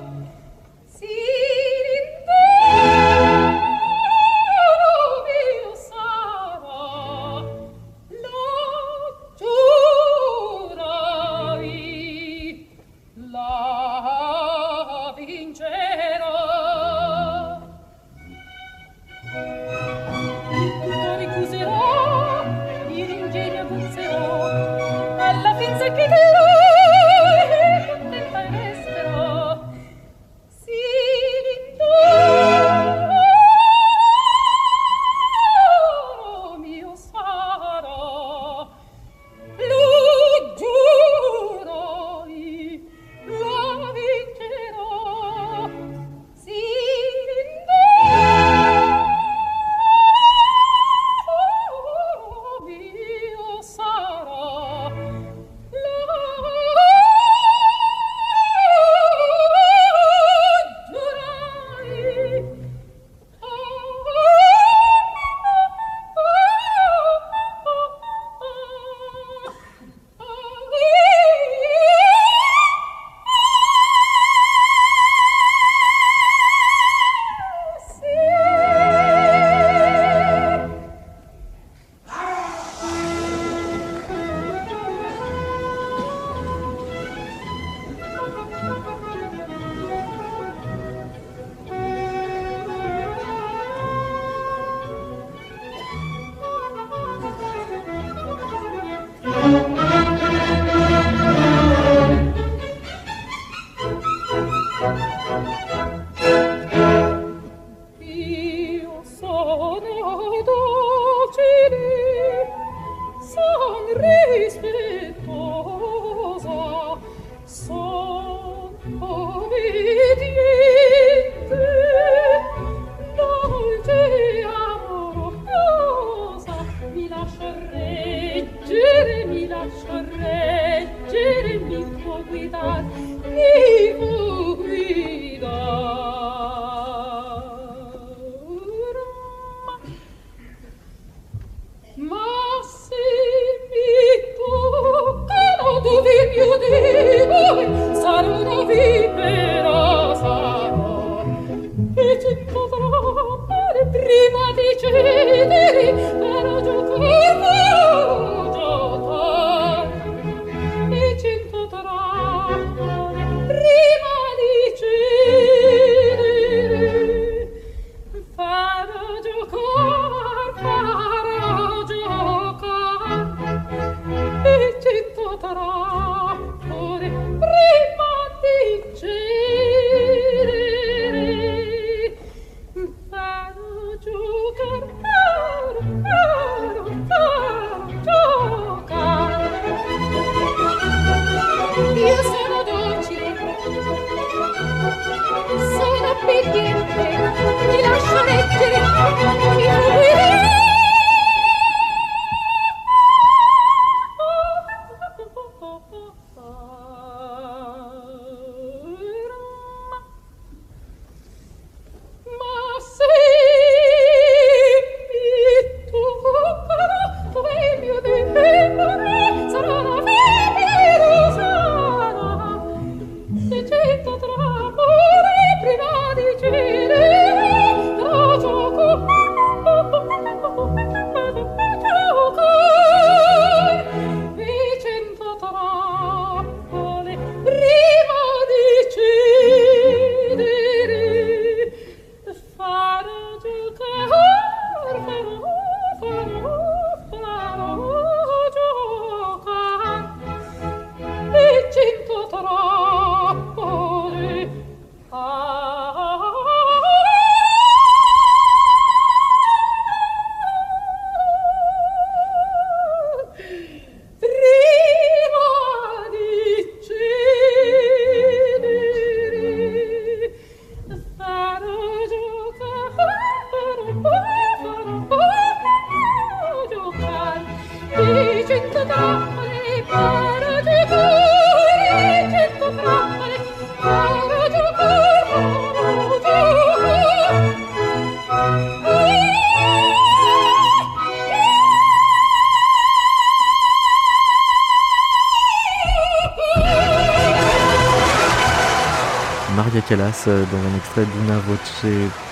euh, dans un extrait d'Una Voce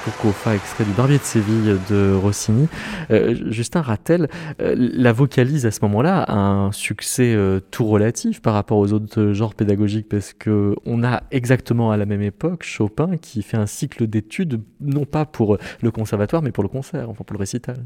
Pocofa, extrait du Barbier de Séville de Rossini. Euh, Justin Rattel, euh, la vocalise à ce moment-là a un succès tout relatif par rapport aux autres genres pédagogiques parce que on a exactement à la même époque Chopin qui fait un cycle d'études non pas pour le conservatoire mais pour le concert, enfin pour le récital.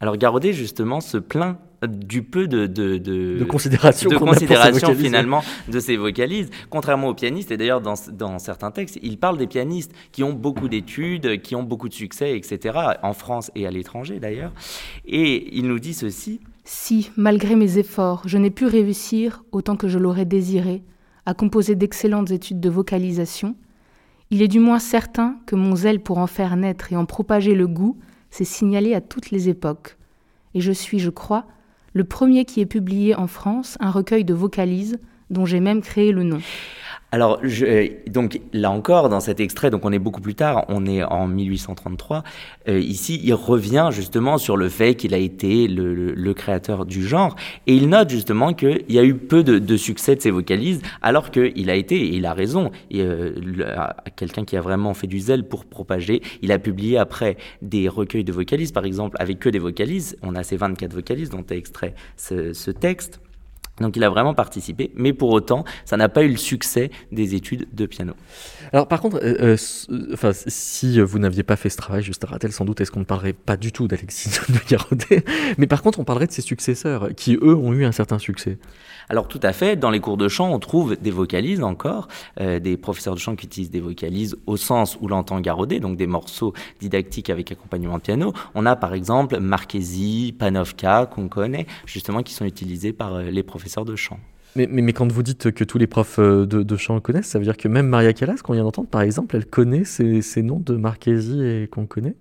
Alors Garodet justement se plaint du peu de, de, de, considération, de considération finalement de ses vocalises, contrairement aux pianistes. Et d'ailleurs, dans, dans, certains textes, il parle des pianistes qui ont beaucoup d'études, qui ont beaucoup de succès, etc., en France et à l'étranger d'ailleurs. Et il nous dit ceci. Si, malgré mes efforts, je n'ai pu réussir, autant que je l'aurais désiré, à composer d'excellentes études de vocalisation, il est du moins certain que mon zèle pour en faire naître et en propager le goût s'est signalé à toutes les époques. Et je suis, je crois, le premier qui ait publié en France un recueil de vocalises dont j'ai même créé le nom. Alors, je, euh, donc là encore, dans cet extrait, donc on est beaucoup plus tard, on est en 1833. Euh, ici, il revient justement sur le fait qu'il a été le, le, créateur du genre, et il note justement qu'il y a eu peu de, de, succès de ses vocalises, alors qu'il a été, et il a raison, euh, quelqu'un qui a vraiment fait du zèle pour propager. Il a publié après des recueils de vocalises, par exemple, avec que des vocalises. On a ces 24 vocalises dont est extrait ce, ce texte. Donc il a vraiment participé, mais pour autant, ça n'a pas eu le succès des études de piano. Alors par contre, euh, euh, euh, si vous n'aviez pas fait ce travail, juste à Rattel, sans doute, est-ce qu'on ne parlerait pas du tout d'Alexis (laughs) de Garodet Mais par contre, on parlerait de ses successeurs, qui eux ont eu un certain succès. Alors tout à fait, dans les cours de chant, on trouve des vocalises encore, des professeurs de chant qui utilisent des vocalises au sens où l'entend Garodet, donc des morceaux didactiques avec accompagnement de piano. On a par exemple Marchesi, Panovka, qu'on connaît, justement, qui sont utilisés par les professeurs de chant. Mais, mais, quand vous dites que tous les profs de, de chant connaissent, ça veut dire que même Maria Callas, qu'on vient d'entendre, par exemple, elle connaît ces, ces noms de Marchesi et qu'on connaît?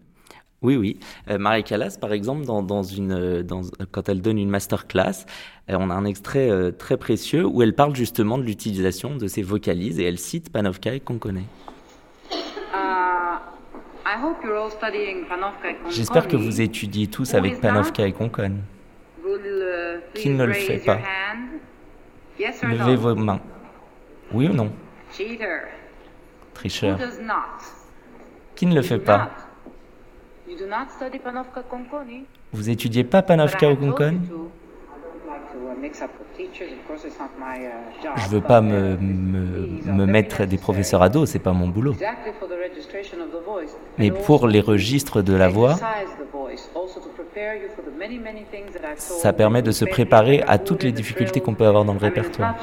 Oui, oui. Euh, Maria Callas, par exemple, dans, dans une, dans, quand elle donne une masterclass, euh, on a un extrait euh, très précieux où elle parle justement de l'utilisation de ces vocalises et elle cite Panovka et Konkone. J'espère que vous étudiez tous avec Panovka et Konkone. Qui ne le fait pas? Levez vos mains. Oui ou non? Tricheur. Qui ne le fait pas? Vous étudiez pas Panovka ou Konkone je veux pas me, me, me mettre des professeurs à dos, c'est pas mon boulot. Mais pour les registres de la voix, ça permet de se préparer à toutes les difficultés qu'on peut avoir dans le répertoire.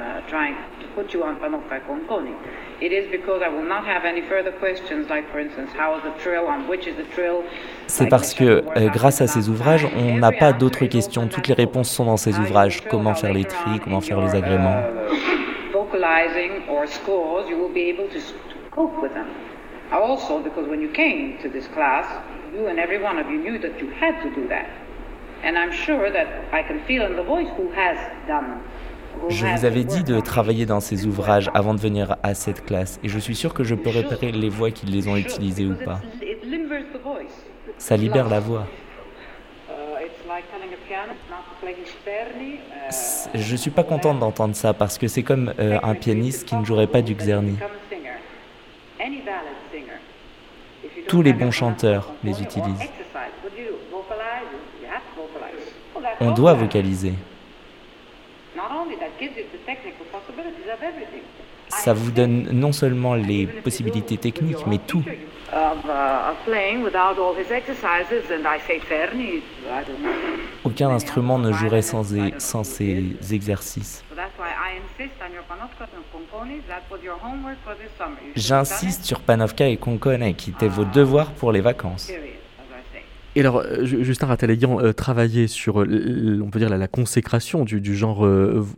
uh, trying to put you on Panofka Conconi. It is because I will not have any further questions, like for instance, how is the trill, on which is the trill? C'est parce que euh, grâce à ces ouvrages, on n'a pas d'autres questions. Toutes les réponses sont dans ces ouvrages. Comment faire les tris, comment faire les agréments. Uh, vocalizing or scores, you will be able to cope with them. Also, because when you came to this class, you and every one of you knew that you had to do that. Je vous avais dit de travailler dans ces ouvrages avant de venir à cette classe, et je suis sûr que je peux repérer les voix qui les ont utilisées ou pas. Ça libère la voix. Je ne suis pas contente d'entendre ça parce que c'est comme euh, un pianiste qui ne jouerait pas du Czerny. Tous les bons chanteurs les utilisent. On doit vocaliser. Ça vous donne non seulement les possibilités techniques, mais tout. Aucun instrument ne jouerait sans, sans ces exercices. J'insiste sur Panovka et Konkone, qui étaient vos devoirs pour les vacances. Et alors, euh, Justin Rattel-Ayant euh, travaillé sur, euh, on peut dire, la, consécration du, genre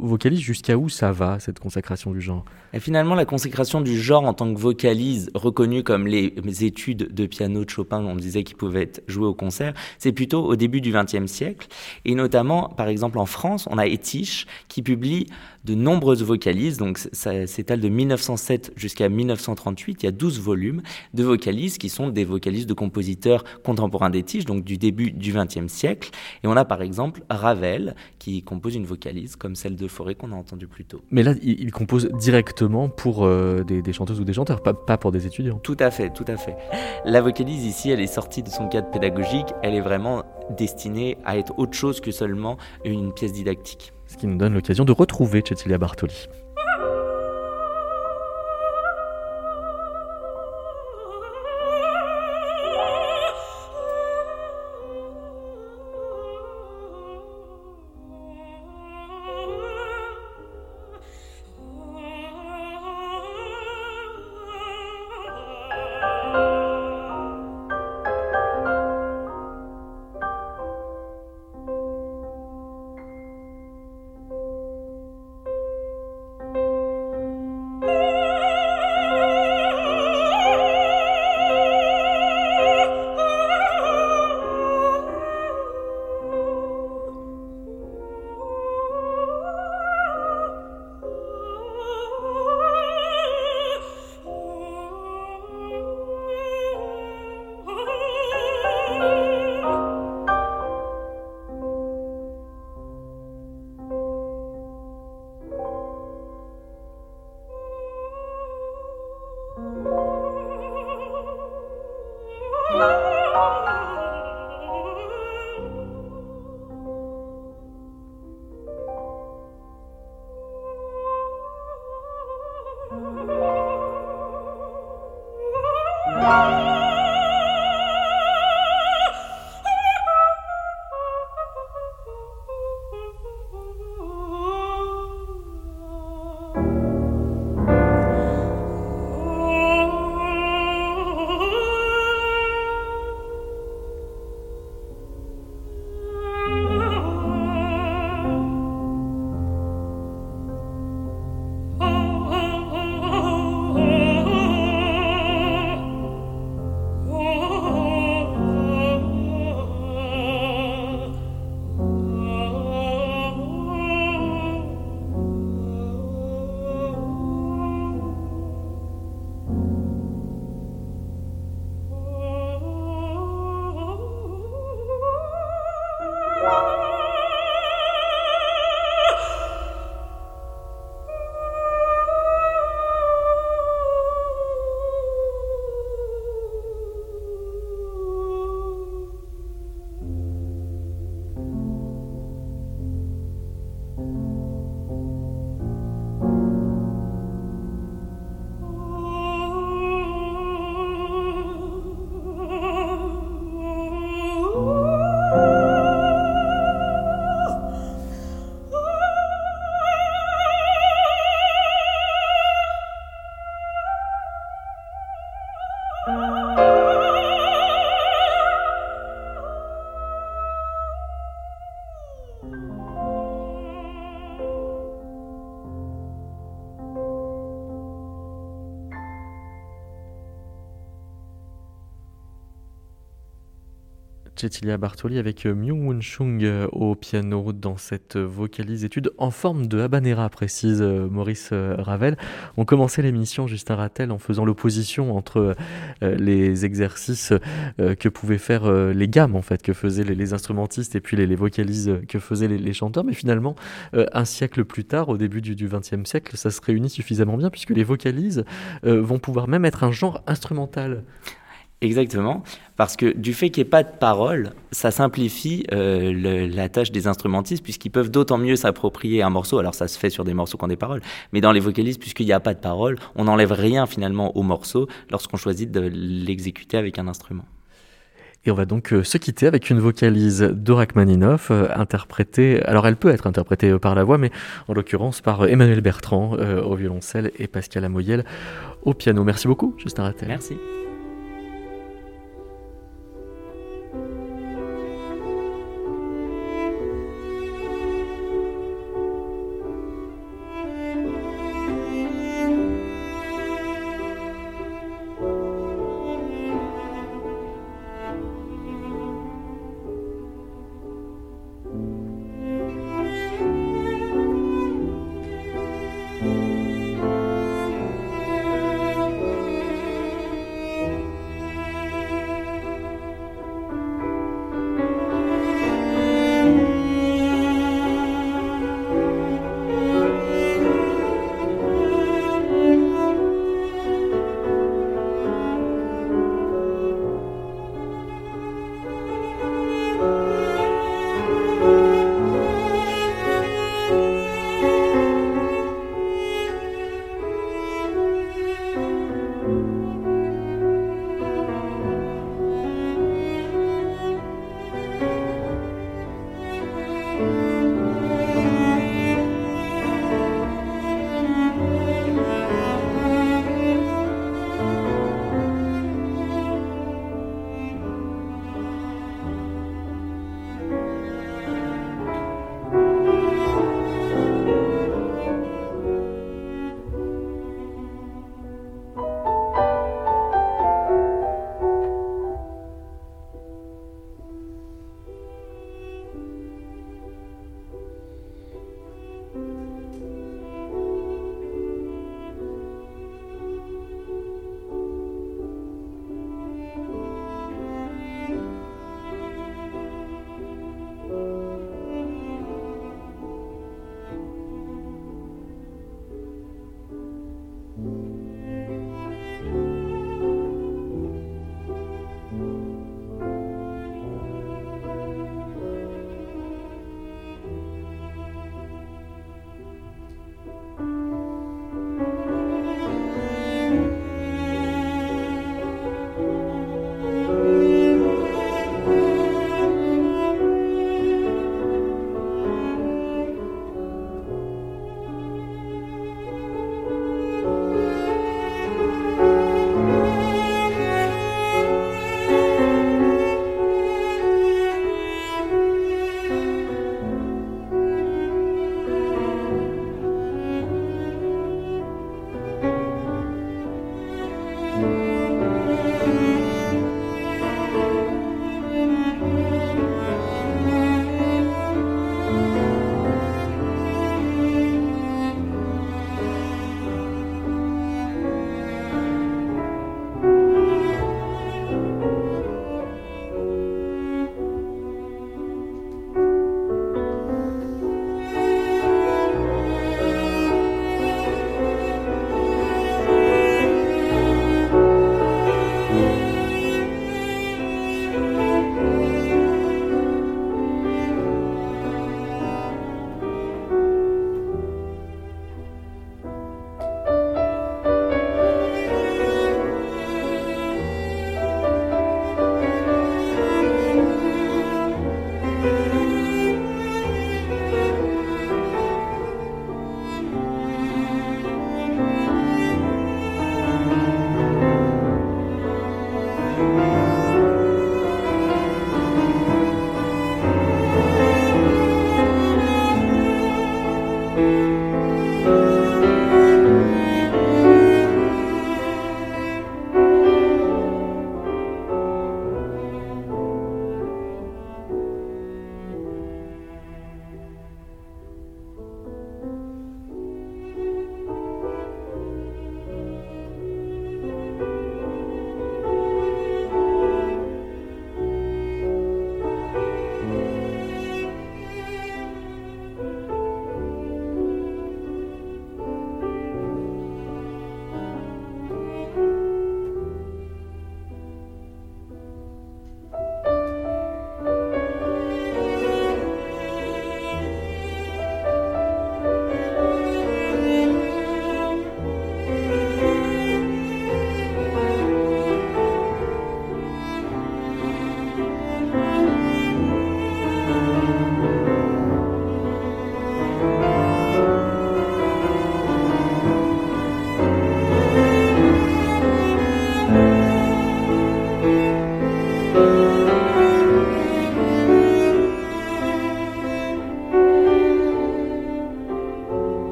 vocaliste. Jusqu'à où ça va, cette consécration du genre? Et Finalement, la consécration du genre en tant que vocalise, reconnue comme les, études de piano de Chopin, on disait qu'ils pouvaient être joués au concert, c'est plutôt au début du XXe siècle. Et notamment, par exemple, en France, on a Etiche qui publie de nombreuses vocalises, donc ça s'étale de 1907 jusqu'à 1938, il y a 12 volumes de vocalises qui sont des vocalises de compositeurs contemporains des tiges, donc du début du XXe siècle. Et on a par exemple Ravel qui compose une vocalise comme celle de Forêt qu'on a entendue plus tôt. Mais là, il, compose directement pour euh, des, chanteuses ou des chanteurs, pas, pas pour des étudiants. Tout à fait, tout à fait. La vocalise ici, elle est sortie de son cadre pédagogique, elle est vraiment destinée à être autre chose que seulement une pièce didactique qui nous donne l'occasion de retrouver Cecilia Bartoli. Cecilia Bartoli avec euh, Myung-Woon Chung euh, au piano dans cette vocalise étude en forme de habanera, précise euh, Maurice Ravel. On commençait l'émission, Justin Rattel, en faisant l'opposition entre les exercices que pouvaient faire les gammes, en fait, que faisaient les, instrumentistes et puis les, vocalises que faisaient les, chanteurs. Mais finalement, un siècle plus tard, au début du XXe siècle, ça se réunit suffisamment bien puisque les vocalises vont pouvoir même être un genre instrumental. Exactement, parce que du fait qu'il n'y ait pas de parole, ça simplifie euh, la tâche des instrumentistes, puisqu'ils peuvent d'autant mieux s'approprier un morceau. Alors ça se fait sur des morceaux qui ont des paroles, mais dans les vocalistes, puisqu'il n'y a pas de parole, on n'enlève rien finalement au morceau lorsqu'on choisit de l'exécuter avec un instrument. Et on va donc euh, se quitter avec une vocalise d'Orakmaninov, euh, interprétée, alors elle peut être interprétée par la voix, mais en l'occurrence par Emmanuel Bertrand au violoncelle et Pascal Amoyel au piano. Merci beaucoup, Justin Rattel. Merci.